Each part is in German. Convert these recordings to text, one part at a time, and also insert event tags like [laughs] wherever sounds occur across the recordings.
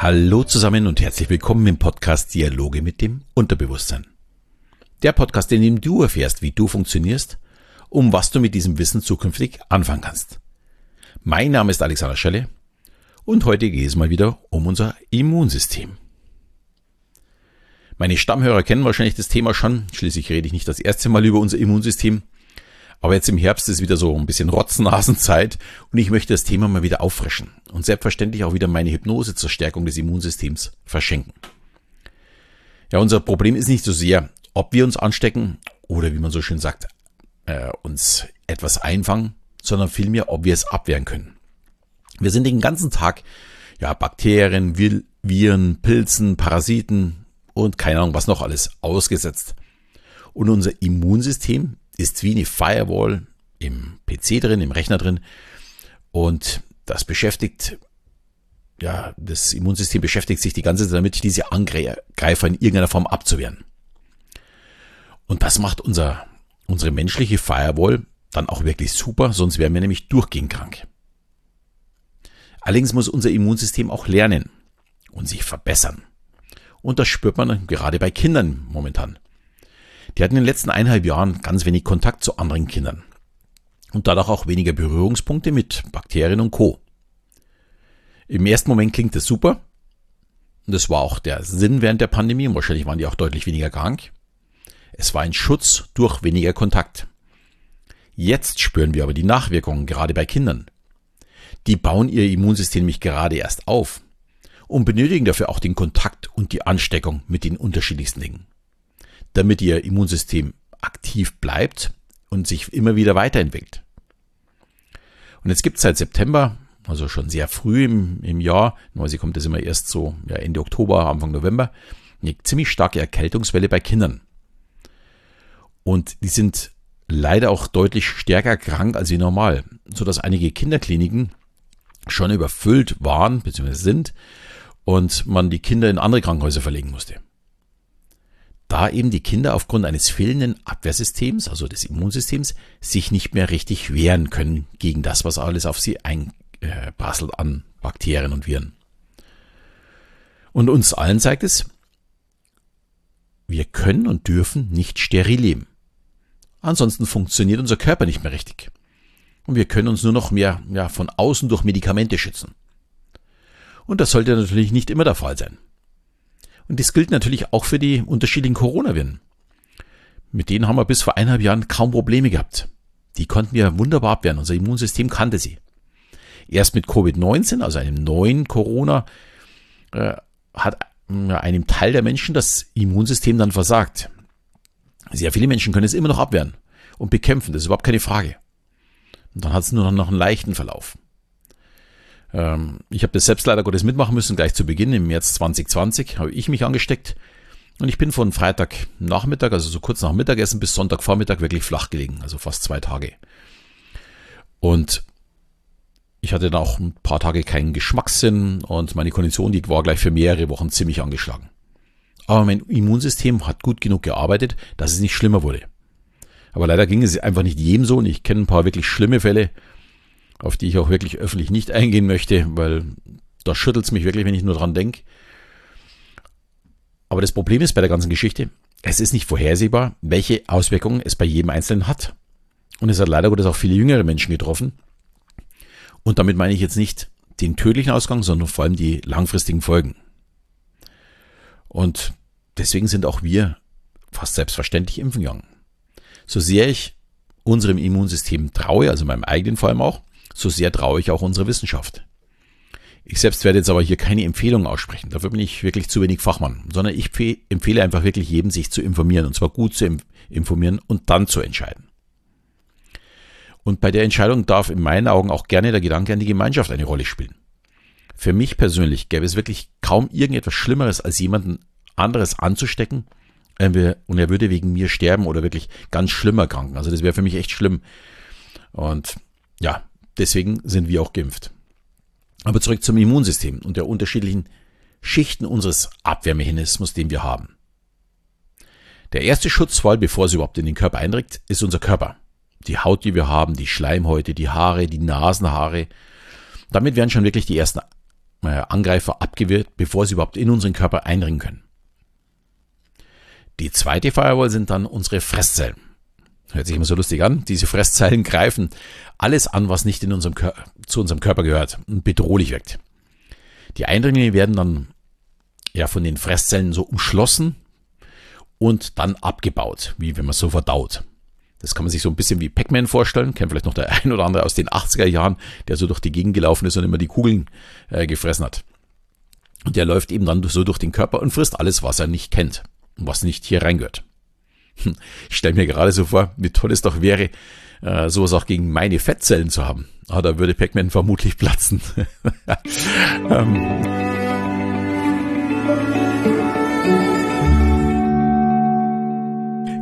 Hallo zusammen und herzlich willkommen im Podcast Dialoge mit dem Unterbewusstsein. Der Podcast, in dem du erfährst, wie du funktionierst, um was du mit diesem Wissen zukünftig anfangen kannst. Mein Name ist Alexander Schelle und heute geht es mal wieder um unser Immunsystem. Meine Stammhörer kennen wahrscheinlich das Thema schon, schließlich rede ich nicht das erste Mal über unser Immunsystem, aber jetzt im Herbst ist wieder so ein bisschen Rotznasenzeit und ich möchte das Thema mal wieder auffrischen und selbstverständlich auch wieder meine Hypnose zur Stärkung des Immunsystems verschenken. Ja, unser Problem ist nicht so sehr, ob wir uns anstecken oder wie man so schön sagt, äh, uns etwas einfangen, sondern vielmehr, ob wir es abwehren können. Wir sind den ganzen Tag ja Bakterien, Viren, Pilzen, Parasiten und keine Ahnung was noch alles ausgesetzt. Und unser Immunsystem ist wie eine Firewall im PC drin, im Rechner drin. Und das beschäftigt, ja, das Immunsystem beschäftigt sich die ganze Zeit damit, diese Angreifer in irgendeiner Form abzuwehren. Und das macht unser, unsere menschliche Firewall dann auch wirklich super, sonst wären wir nämlich durchgehend krank. Allerdings muss unser Immunsystem auch lernen und sich verbessern. Und das spürt man gerade bei Kindern momentan. Die hatten in den letzten eineinhalb Jahren ganz wenig Kontakt zu anderen Kindern und dadurch auch weniger Berührungspunkte mit Bakterien und Co. Im ersten Moment klingt das super. Und das war auch der Sinn während der Pandemie und wahrscheinlich waren die auch deutlich weniger krank. Es war ein Schutz durch weniger Kontakt. Jetzt spüren wir aber die Nachwirkungen, gerade bei Kindern. Die bauen ihr Immunsystem nämlich gerade erst auf und benötigen dafür auch den Kontakt und die Ansteckung mit den unterschiedlichsten Dingen damit ihr Immunsystem aktiv bleibt und sich immer wieder weiterentwickelt. Und jetzt gibt es seit September, also schon sehr früh im, im Jahr, sie kommt das immer erst so ja, Ende Oktober, Anfang November, eine ziemlich starke Erkältungswelle bei Kindern. Und die sind leider auch deutlich stärker krank als wie normal, sodass einige Kinderkliniken schon überfüllt waren bzw. sind und man die Kinder in andere Krankenhäuser verlegen musste da eben die Kinder aufgrund eines fehlenden Abwehrsystems, also des Immunsystems, sich nicht mehr richtig wehren können gegen das, was alles auf sie einprasselt an Bakterien und Viren. Und uns allen zeigt es, wir können und dürfen nicht steril leben. Ansonsten funktioniert unser Körper nicht mehr richtig. Und wir können uns nur noch mehr ja, von außen durch Medikamente schützen. Und das sollte natürlich nicht immer der Fall sein. Und das gilt natürlich auch für die unterschiedlichen Coronaviren. Mit denen haben wir bis vor eineinhalb Jahren kaum Probleme gehabt. Die konnten wir wunderbar abwehren. Unser Immunsystem kannte sie. Erst mit Covid-19, also einem neuen Corona, äh, hat äh, einem Teil der Menschen das Immunsystem dann versagt. Sehr viele Menschen können es immer noch abwehren und bekämpfen. Das ist überhaupt keine Frage. Und dann hat es nur noch einen leichten Verlauf. Ähm, ich habe das selbst leider Gottes mitmachen müssen, gleich zu Beginn im März 2020 habe ich mich angesteckt. Und ich bin von Freitagnachmittag, also so kurz nach Mittagessen bis Sonntagvormittag wirklich flach gelegen, also fast zwei Tage. Und ich hatte dann auch ein paar Tage keinen Geschmackssinn und meine Kondition, die war gleich für mehrere Wochen ziemlich angeschlagen. Aber mein Immunsystem hat gut genug gearbeitet, dass es nicht schlimmer wurde. Aber leider ging es einfach nicht jedem so und ich kenne ein paar wirklich schlimme Fälle, auf die ich auch wirklich öffentlich nicht eingehen möchte, weil da schüttelt es mich wirklich, wenn ich nur dran denke. Aber das Problem ist bei der ganzen Geschichte, es ist nicht vorhersehbar, welche Auswirkungen es bei jedem Einzelnen hat. Und es hat leider Gottes auch viele jüngere Menschen getroffen. Und damit meine ich jetzt nicht den tödlichen Ausgang, sondern vor allem die langfristigen Folgen. Und deswegen sind auch wir fast selbstverständlich impfen gegangen. So sehr ich unserem Immunsystem traue, also meinem eigenen vor allem auch, so sehr traue ich auch unserer Wissenschaft. Ich selbst werde jetzt aber hier keine Empfehlung aussprechen. Dafür bin ich wirklich zu wenig Fachmann, sondern ich empfehle einfach wirklich jedem, sich zu informieren und zwar gut zu informieren und dann zu entscheiden. Und bei der Entscheidung darf in meinen Augen auch gerne der Gedanke an die Gemeinschaft eine Rolle spielen. Für mich persönlich gäbe es wirklich kaum irgendetwas Schlimmeres, als jemanden anderes anzustecken und er würde wegen mir sterben oder wirklich ganz schlimm erkranken. Also das wäre für mich echt schlimm. Und ja, Deswegen sind wir auch geimpft. Aber zurück zum Immunsystem und der unterschiedlichen Schichten unseres Abwehrmechanismus, den wir haben. Der erste Schutzwall, bevor es überhaupt in den Körper eindringt, ist unser Körper. Die Haut, die wir haben, die Schleimhäute, die Haare, die Nasenhaare. Damit werden schon wirklich die ersten äh, Angreifer abgewehrt, bevor sie überhaupt in unseren Körper eindringen können. Die zweite Firewall sind dann unsere Fresszellen. Hört sich immer so lustig an. Diese Fresszellen greifen alles an, was nicht in unserem zu unserem Körper gehört und bedrohlich wirkt. Die Eindringlinge werden dann ja von den Fresszellen so umschlossen und dann abgebaut, wie wenn man so verdaut. Das kann man sich so ein bisschen wie Pac-Man vorstellen. Kennt vielleicht noch der [laughs] ein oder andere aus den 80er Jahren, der so durch die Gegend gelaufen ist und immer die Kugeln äh, gefressen hat. Und der läuft eben dann so durch den Körper und frisst alles, was er nicht kennt und was nicht hier reingehört. Hm, ich stelle mir gerade so vor, wie toll es doch wäre, äh, sowas auch gegen meine Fettzellen zu haben. Ah, da würde Pac-Man vermutlich platzen. [laughs] ähm.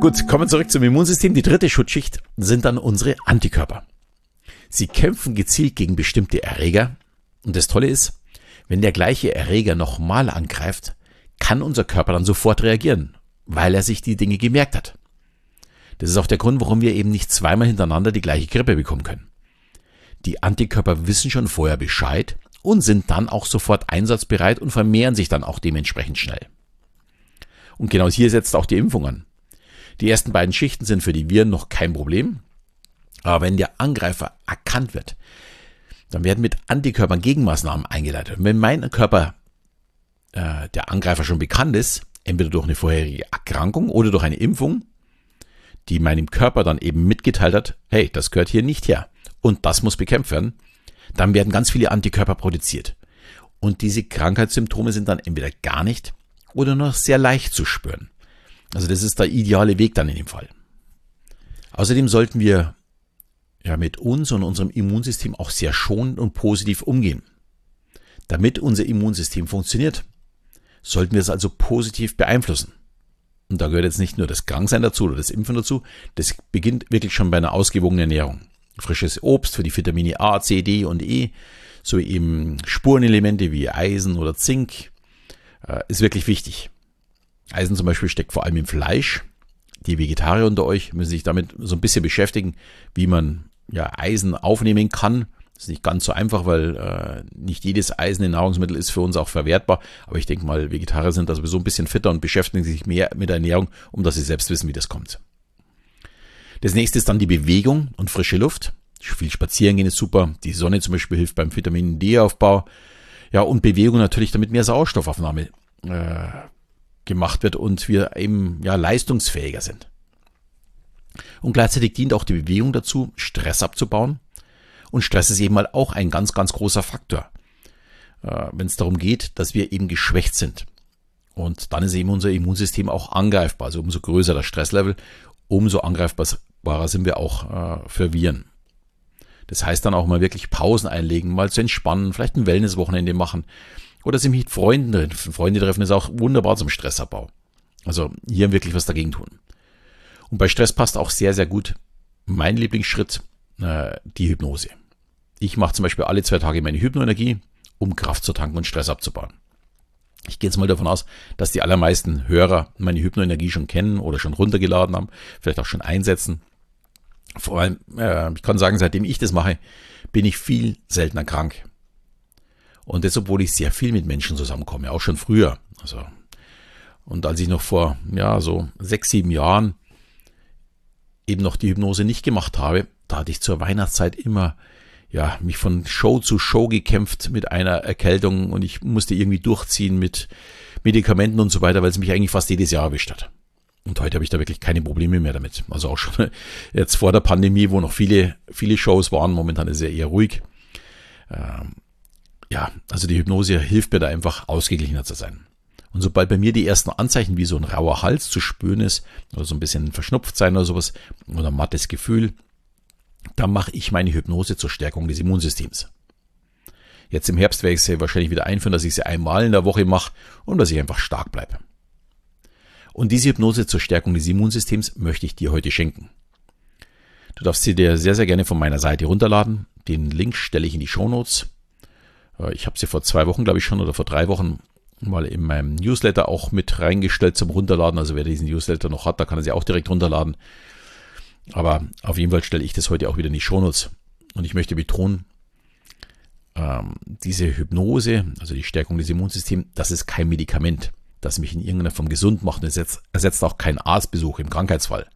Gut, kommen wir zurück zum Immunsystem. Die dritte Schutzschicht sind dann unsere Antikörper. Sie kämpfen gezielt gegen bestimmte Erreger. Und das Tolle ist, wenn der gleiche Erreger nochmal angreift, kann unser Körper dann sofort reagieren, weil er sich die Dinge gemerkt hat. Das ist auch der Grund, warum wir eben nicht zweimal hintereinander die gleiche Grippe bekommen können. Die Antikörper wissen schon vorher Bescheid und sind dann auch sofort einsatzbereit und vermehren sich dann auch dementsprechend schnell. Und genau hier setzt auch die Impfung an. Die ersten beiden Schichten sind für die Viren noch kein Problem. Aber wenn der Angreifer erkannt wird, dann werden mit Antikörpern Gegenmaßnahmen eingeleitet. Und wenn mein Körper äh, der Angreifer schon bekannt ist, entweder durch eine vorherige Erkrankung oder durch eine Impfung, die meinem Körper dann eben mitgeteilt hat, hey, das gehört hier nicht her und das muss bekämpft werden, dann werden ganz viele Antikörper produziert. Und diese Krankheitssymptome sind dann entweder gar nicht oder nur sehr leicht zu spüren. Also das ist der ideale Weg dann in dem Fall. Außerdem sollten wir ja mit uns und unserem Immunsystem auch sehr schonend und positiv umgehen. Damit unser Immunsystem funktioniert, sollten wir es also positiv beeinflussen. Und da gehört jetzt nicht nur das Kranksein dazu oder das Impfen dazu, das beginnt wirklich schon bei einer ausgewogenen Ernährung. Frisches Obst für die Vitamine A, C, D und E, sowie eben Spurenelemente wie Eisen oder Zink, äh, ist wirklich wichtig. Eisen zum Beispiel steckt vor allem im Fleisch. Die Vegetarier unter euch müssen sich damit so ein bisschen beschäftigen, wie man ja Eisen aufnehmen kann. Ist nicht ganz so einfach, weil äh, nicht jedes Eisen in Nahrungsmittel ist für uns auch verwertbar. Aber ich denke mal, Vegetarier sind da sowieso ein bisschen fitter und beschäftigen sich mehr mit Ernährung, um dass sie selbst wissen, wie das kommt. Das nächste ist dann die Bewegung und frische Luft. Viel spazieren gehen ist super. Die Sonne zum Beispiel hilft beim Vitamin D-Aufbau. Ja, und Bewegung natürlich, damit mehr Sauerstoffaufnahme äh, gemacht wird und wir eben ja leistungsfähiger sind. Und gleichzeitig dient auch die Bewegung dazu, Stress abzubauen. Und Stress ist eben mal auch ein ganz, ganz großer Faktor, äh, wenn es darum geht, dass wir eben geschwächt sind. Und dann ist eben unser Immunsystem auch angreifbar. Also umso größer das Stresslevel, umso angreifbarer sind wir auch äh, für Viren. Das heißt dann auch mal wirklich Pausen einlegen, mal zu entspannen, vielleicht ein Wellnesswochenende machen oder sich mit Freunden treffen. Freunde treffen ist auch wunderbar zum Stressabbau. Also hier wirklich was dagegen tun. Und bei Stress passt auch sehr, sehr gut mein Lieblingsschritt, äh, die Hypnose. Ich mache zum Beispiel alle zwei Tage meine Hypnoenergie, um Kraft zu tanken und Stress abzubauen. Ich gehe jetzt mal davon aus, dass die allermeisten Hörer meine Hypnoenergie schon kennen oder schon runtergeladen haben, vielleicht auch schon einsetzen. Vor allem, äh, ich kann sagen, seitdem ich das mache, bin ich viel seltener krank. Und das, obwohl ich sehr viel mit Menschen zusammenkomme, auch schon früher. Also, und als ich noch vor, ja, so sechs, sieben Jahren eben noch die Hypnose nicht gemacht habe, da hatte ich zur Weihnachtszeit immer, ja, mich von Show zu Show gekämpft mit einer Erkältung und ich musste irgendwie durchziehen mit Medikamenten und so weiter, weil es mich eigentlich fast jedes Jahr erwischt hat. Und heute habe ich da wirklich keine Probleme mehr damit. Also auch schon [laughs] jetzt vor der Pandemie, wo noch viele, viele Shows waren. Momentan ist es ja eher ruhig. Ähm, ja, also die Hypnose hilft mir da einfach ausgeglichener zu sein. Und sobald bei mir die ersten Anzeichen wie so ein rauer Hals zu spüren ist, oder so ein bisschen verschnupft sein oder sowas, oder mattes Gefühl, dann mache ich meine Hypnose zur Stärkung des Immunsystems. Jetzt im Herbst werde ich sie wahrscheinlich wieder einführen, dass ich sie einmal in der Woche mache und dass ich einfach stark bleibe. Und diese Hypnose zur Stärkung des Immunsystems möchte ich dir heute schenken. Du darfst sie dir sehr, sehr gerne von meiner Seite runterladen. Den Link stelle ich in die Show Notes. Äh, ich habe sie vor zwei Wochen, glaube ich schon, oder vor drei Wochen mal in meinem Newsletter auch mit reingestellt zum Runterladen. Also wer diesen Newsletter noch hat, da kann er sie auch direkt runterladen. Aber auf jeden Fall stelle ich das heute auch wieder in die Shownotes. Und ich möchte betonen, ähm, diese Hypnose, also die Stärkung des Immunsystems, das ist kein Medikament, das mich in irgendeiner Form gesund macht. Es ersetzt, auch keinen Arztbesuch im Krankheitsfall,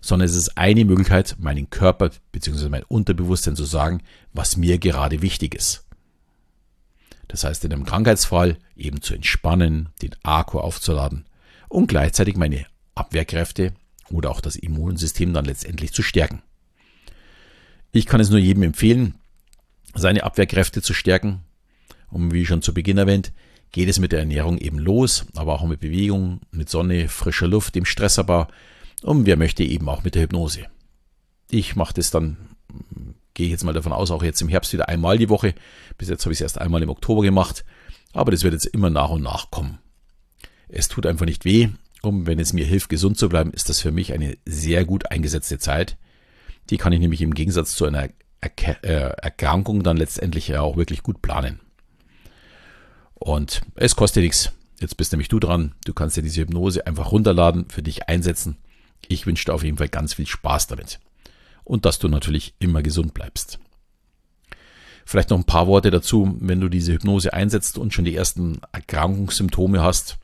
sondern es ist eine Möglichkeit, meinen Körper bzw. mein Unterbewusstsein zu sagen, was mir gerade wichtig ist. Das heißt, in einem Krankheitsfall eben zu entspannen, den Akku aufzuladen und gleichzeitig meine Abwehrkräfte oder auch das Immunsystem dann letztendlich zu stärken. Ich kann es nur jedem empfehlen, seine Abwehrkräfte zu stärken. Und wie schon zu Beginn erwähnt, geht es mit der Ernährung eben los, aber auch mit Bewegung, mit Sonne, frischer Luft, dem Stressabbau und wer möchte eben auch mit der Hypnose. Ich mache das dann, gehe ich jetzt mal davon aus, auch jetzt im Herbst wieder einmal die Woche. Bis jetzt habe ich es erst einmal im Oktober gemacht, aber das wird jetzt immer nach und nach kommen. Es tut einfach nicht weh und wenn es mir hilft, gesund zu bleiben, ist das für mich eine sehr gut eingesetzte Zeit. Die kann ich nämlich im Gegensatz zu einer äh, Erkrankung dann letztendlich ja auch wirklich gut planen. Und es kostet nichts. Jetzt bist nämlich du dran. Du kannst dir diese Hypnose einfach runterladen, für dich einsetzen. Ich wünsche dir auf jeden Fall ganz viel Spaß damit. Und dass du natürlich immer gesund bleibst. Vielleicht noch ein paar Worte dazu, wenn du diese Hypnose einsetzt und schon die ersten Erkrankungssymptome hast.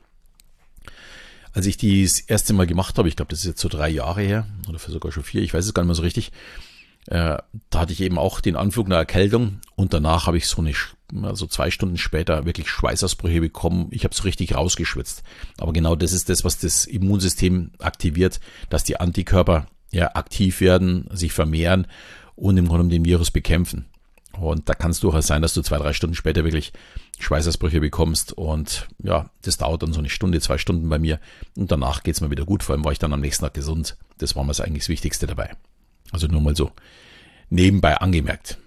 Als ich die das erste Mal gemacht habe, ich glaube, das ist jetzt so drei Jahre her oder für sogar schon vier, ich weiß es gar nicht mehr so richtig, äh, da hatte ich eben auch den Anflug einer Erkältung und danach habe ich so eine, also zwei Stunden später wirklich Schweißausbrüche bekommen. Ich habe so richtig rausgeschwitzt. Aber genau das ist das, was das Immunsystem aktiviert, dass die Antikörper ja aktiv werden, sich vermehren und im Grunde den Virus bekämpfen. Und da kann es durchaus sein, dass du zwei, drei Stunden später wirklich Schweißausbrüche bekommst. Und ja, das dauert dann so eine Stunde, zwei Stunden bei mir. Und danach geht's mir wieder gut. Vor allem war ich dann am nächsten Tag gesund. Das war mir eigentlich das Wichtigste dabei. Also nur mal so nebenbei angemerkt.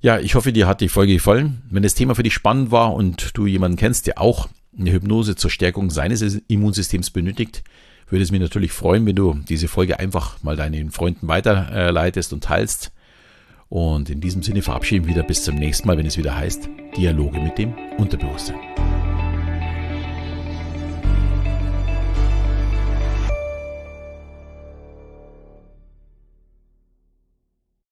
Ja, ich hoffe, dir hat die Folge gefallen. Wenn das Thema für dich spannend war und du jemanden kennst, der auch eine Hypnose zur Stärkung seines Immunsystems benötigt, würde es mich natürlich freuen, wenn du diese Folge einfach mal deinen Freunden weiterleitest und teilst. Und in diesem Sinne verabschieden wir wieder bis zum nächsten Mal, wenn es wieder heißt Dialoge mit dem Unterbewusstsein.